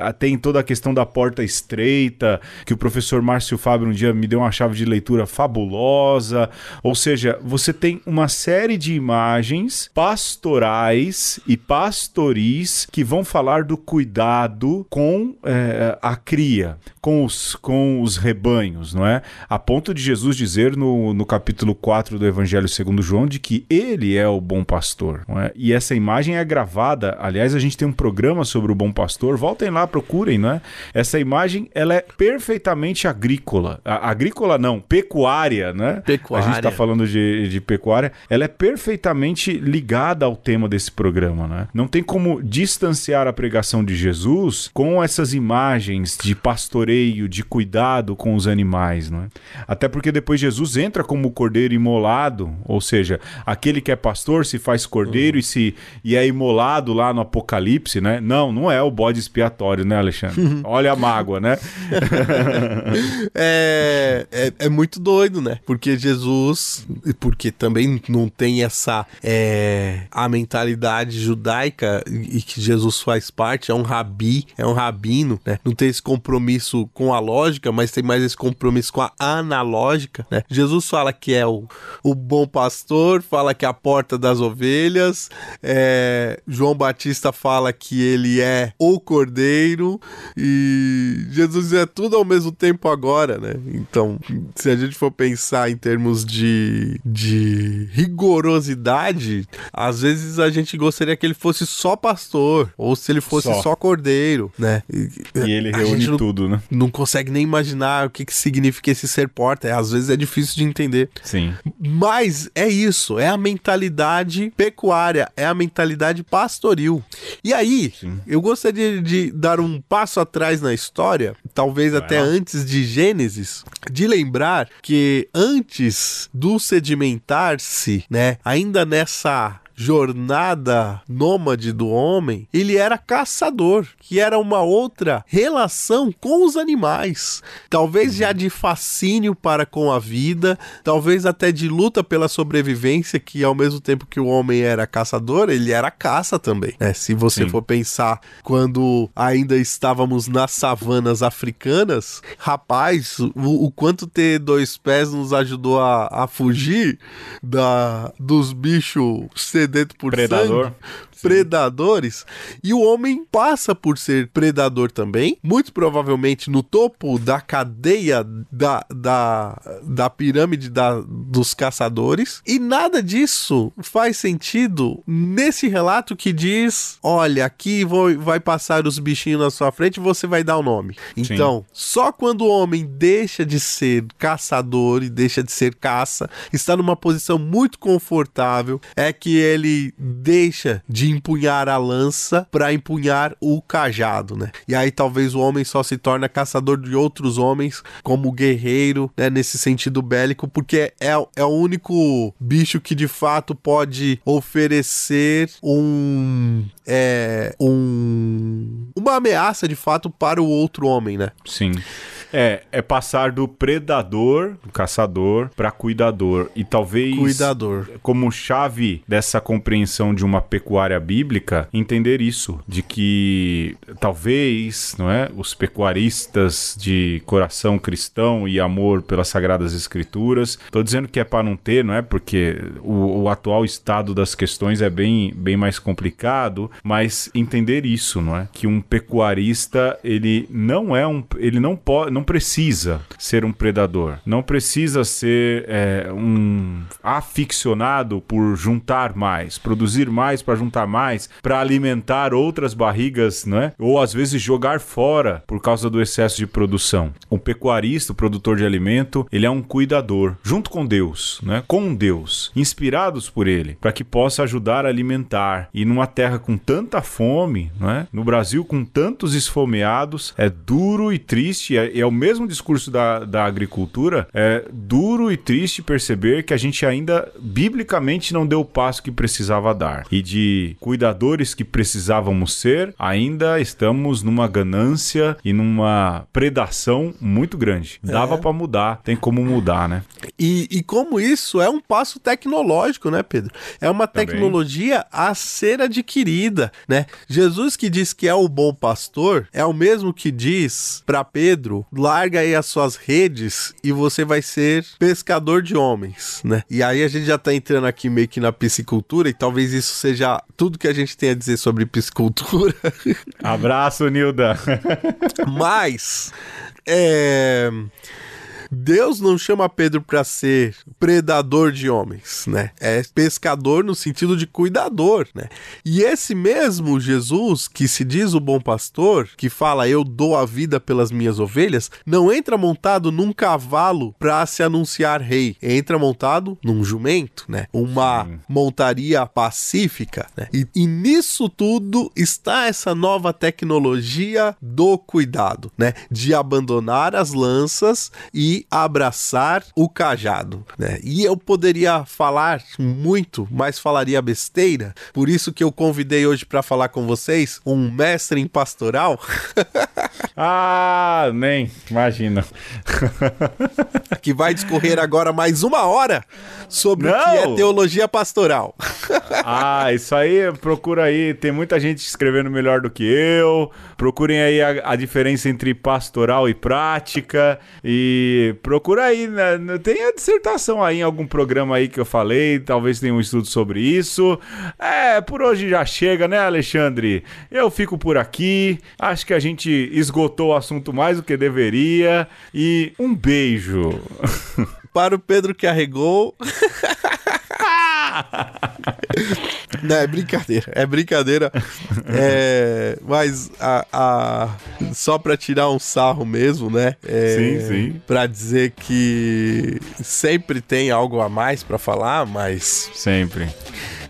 é, tem toda a questão da porta estreita, que o professor Márcio Fábio Fábio um dia me deu uma chave de leitura fabulosa. Ou seja, você tem uma série de imagens pastorais e pastoris que vão falar do cuidado com é, a cria, com os, com os rebanhos, não é? A ponto de Jesus dizer no, no capítulo 4 do Evangelho segundo João de que ele é o bom pastor, não é? E essa imagem é gravada, aliás, a gente tem um programa sobre o bom pastor, voltem lá, procurem, não é? Essa imagem, ela é perfeitamente agrícola. A, agrícola não, pecuária, né? Pecuária. A gente tá falando de, de pecuária. Ela é perfeitamente ligada ao tema desse programa, né? Não tem como distanciar a pregação de Jesus com essas imagens de pastoreio, de cuidado com os animais, não é? Até porque depois Jesus entra como cordeiro imolado, ou seja, aquele que é pastor se faz cordeiro uhum. e se e é imolado lá no Apocalipse, né? Não, não é o bode expiatório, né, Alexandre? Olha a mágoa, né? é, é, é, muito doido, né? Porque Jesus, porque também não tem essa é, a mentalidade judaica e que Jesus faz parte, é um rabi, é um rabino, né? Não tem esse compromisso com a lógica, mas tem mais esse compromisso com a analógica, né? Jesus fala que é o, o bom pastor, fala que é a porta das ovelhas, é, João Batista fala que ele é o cordeiro e Jesus é tudo ao mesmo tempo agora, né? Então, se a gente for pensar em termos de, de rigorosidade, às vezes a gente gostaria que ele fosse só pastor, ou se ele fosse só, só cordeiro, né? E, e ele reúne não, tudo, né? Não consegue nem imaginar o que, que significa esse ser porta. É, às vezes é difícil de entender. Sim. Mas é isso, é a mentalidade pecuária, é a mentalidade pastoril. E aí, Sim. eu gostaria de dar um passo atrás na história, talvez Vai até lá. antes de Gênesis, de lembrar que antes do sedimentar-se, né, ainda nessa jornada nômade do homem, ele era caçador, que era uma outra relação com os animais. Talvez já de fascínio para com a vida, talvez até de luta pela sobrevivência, que ao mesmo tempo que o homem era caçador, ele era caça também. É, se você Sim. for pensar quando ainda estávamos nas savanas africanas, rapaz, o, o quanto ter dois pés nos ajudou a, a fugir da, dos bichos sedento por Predador. sangue predadores e o homem passa por ser predador também, muito provavelmente no topo da cadeia da, da, da pirâmide da, dos caçadores, e nada disso faz sentido nesse relato que diz: olha, aqui vou, vai passar os bichinhos na sua frente e você vai dar o nome. Então, Sim. só quando o homem deixa de ser caçador e deixa de ser caça, está numa posição muito confortável, é que ele deixa de empunhar a lança para empunhar o cajado, né? E aí talvez o homem só se torna caçador de outros homens, como guerreiro, né? Nesse sentido bélico, porque é, é o único bicho que de fato pode oferecer um é, um uma ameaça de fato para o outro homem, né? Sim. É, é passar do predador, do caçador, para cuidador. E talvez. Cuidador. Como chave dessa compreensão de uma pecuária bíblica, entender isso. De que talvez, não é? Os pecuaristas de coração cristão e amor pelas sagradas escrituras. Tô dizendo que é para não ter, não é? Porque o, o atual estado das questões é bem, bem mais complicado, mas entender isso, não é? Que um pecuarista, ele não é um. Ele não pode não precisa ser um predador, não precisa ser é, um aficionado por juntar mais, produzir mais para juntar mais, para alimentar outras barrigas, né? Ou às vezes jogar fora por causa do excesso de produção. O pecuarista, o produtor de alimento, ele é um cuidador, junto com Deus, né? Com Deus, inspirados por ele, para que possa ajudar a alimentar. E numa terra com tanta fome, né? No Brasil com tantos esfomeados, é duro e triste, é, é o mesmo discurso da, da agricultura, é duro e triste perceber que a gente ainda, biblicamente, não deu o passo que precisava dar. E de cuidadores que precisávamos ser, ainda estamos numa ganância e numa predação muito grande. Dava é. para mudar, tem como mudar, né? E, e como isso é um passo tecnológico, né, Pedro? É uma Também. tecnologia a ser adquirida, né? Jesus que diz que é o bom pastor é o mesmo que diz para Pedro larga aí as suas redes e você vai ser pescador de homens, né? E aí a gente já tá entrando aqui meio que na piscicultura e talvez isso seja tudo que a gente tem a dizer sobre piscicultura. Abraço, Nilda. Mas é Deus não chama Pedro para ser predador de homens, né? É pescador no sentido de cuidador, né? E esse mesmo Jesus, que se diz o bom pastor, que fala eu dou a vida pelas minhas ovelhas, não entra montado num cavalo para se anunciar rei. Entra montado num jumento, né? Uma Sim. montaria pacífica, né? E, e nisso tudo está essa nova tecnologia do cuidado, né? De abandonar as lanças e abraçar o cajado, né? E eu poderia falar muito, mas falaria besteira. Por isso que eu convidei hoje para falar com vocês um mestre em pastoral. ah, nem, imagina. que vai discorrer agora mais uma hora sobre Não. o que é teologia pastoral. ah, isso aí, procura aí, tem muita gente escrevendo melhor do que eu. Procurem aí a, a diferença entre pastoral e prática e procura aí, né? Tem a dissertação aí em algum programa aí que eu falei, talvez tenha um estudo sobre isso. É, por hoje já chega, né, Alexandre? Eu fico por aqui. Acho que a gente esgotou o assunto mais do que deveria. E um beijo. Para o Pedro que arregou. Não, é brincadeira, é brincadeira. É, mas a, a, só pra tirar um sarro mesmo, né? É, sim, sim. Pra dizer que sempre tem algo a mais pra falar, mas. Sempre.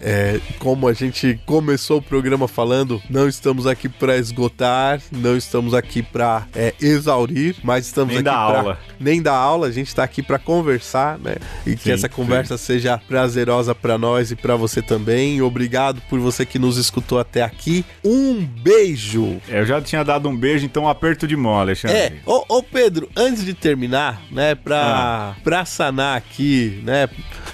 É, como a gente começou o programa falando, não estamos aqui para esgotar, não estamos aqui para é, exaurir, mas estamos nem aqui para aula. nem dar aula, a gente está aqui para conversar, né? E sim, que essa conversa sim. seja prazerosa para nós e para você também. Obrigado por você que nos escutou até aqui. Um beijo. Eu já tinha dado um beijo, então um aperto de mão, Alexandre. É, ô, ô Pedro, antes de terminar, né, para ah. Pra sanar aqui, né,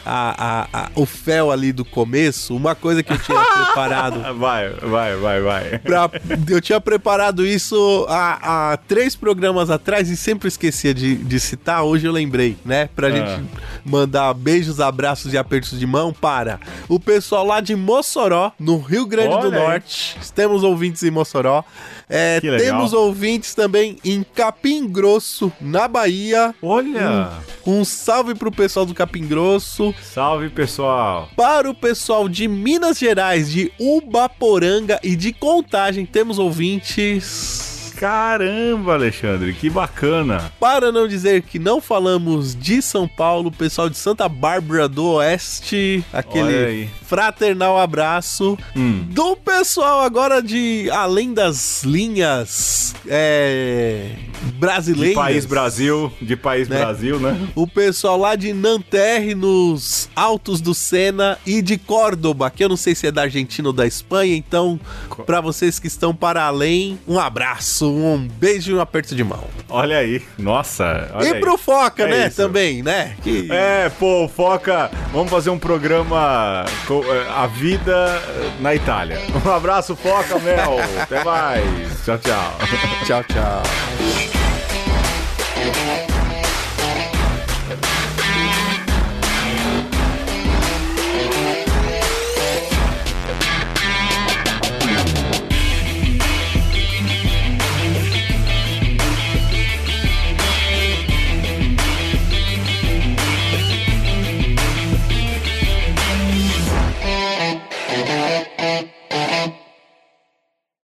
a, a, a, o fel ali do começo começo, uma coisa que eu tinha preparado. Vai, vai, vai, vai. Pra, eu tinha preparado isso há, há, três programas atrás e sempre esquecia de, de citar. Hoje eu lembrei, né? Pra ah. gente mandar beijos, abraços e apertos de mão para o pessoal lá de Mossoró, no Rio Grande Olha do Norte. Aí. Temos ouvintes em Mossoró. É, temos ouvintes também em Capim Grosso, na Bahia. Olha! Um, um salve pro pessoal do Capim Grosso. Salve, pessoal! Para o pessoal de Minas Gerais, de Ubaporanga e de Contagem, temos ouvintes. Caramba, Alexandre, que bacana. Para não dizer que não falamos de São Paulo, pessoal de Santa Bárbara do Oeste, aquele fraternal abraço hum. do pessoal agora de além das linhas é, brasileiras. De país Brasil, de país né? Brasil, né? O pessoal lá de Nanterre, nos Altos do Sena e de Córdoba, que eu não sei se é da Argentina ou da Espanha, então, para vocês que estão para além, um abraço um beijo e um aperto de mão. Olha aí, nossa. Olha e aí. pro Foca, é né? Isso. Também, né? Que... É, pô, Foca, vamos fazer um programa com é, A Vida na Itália. Um abraço, Foca, Mel. Até mais. Tchau, tchau. tchau, tchau.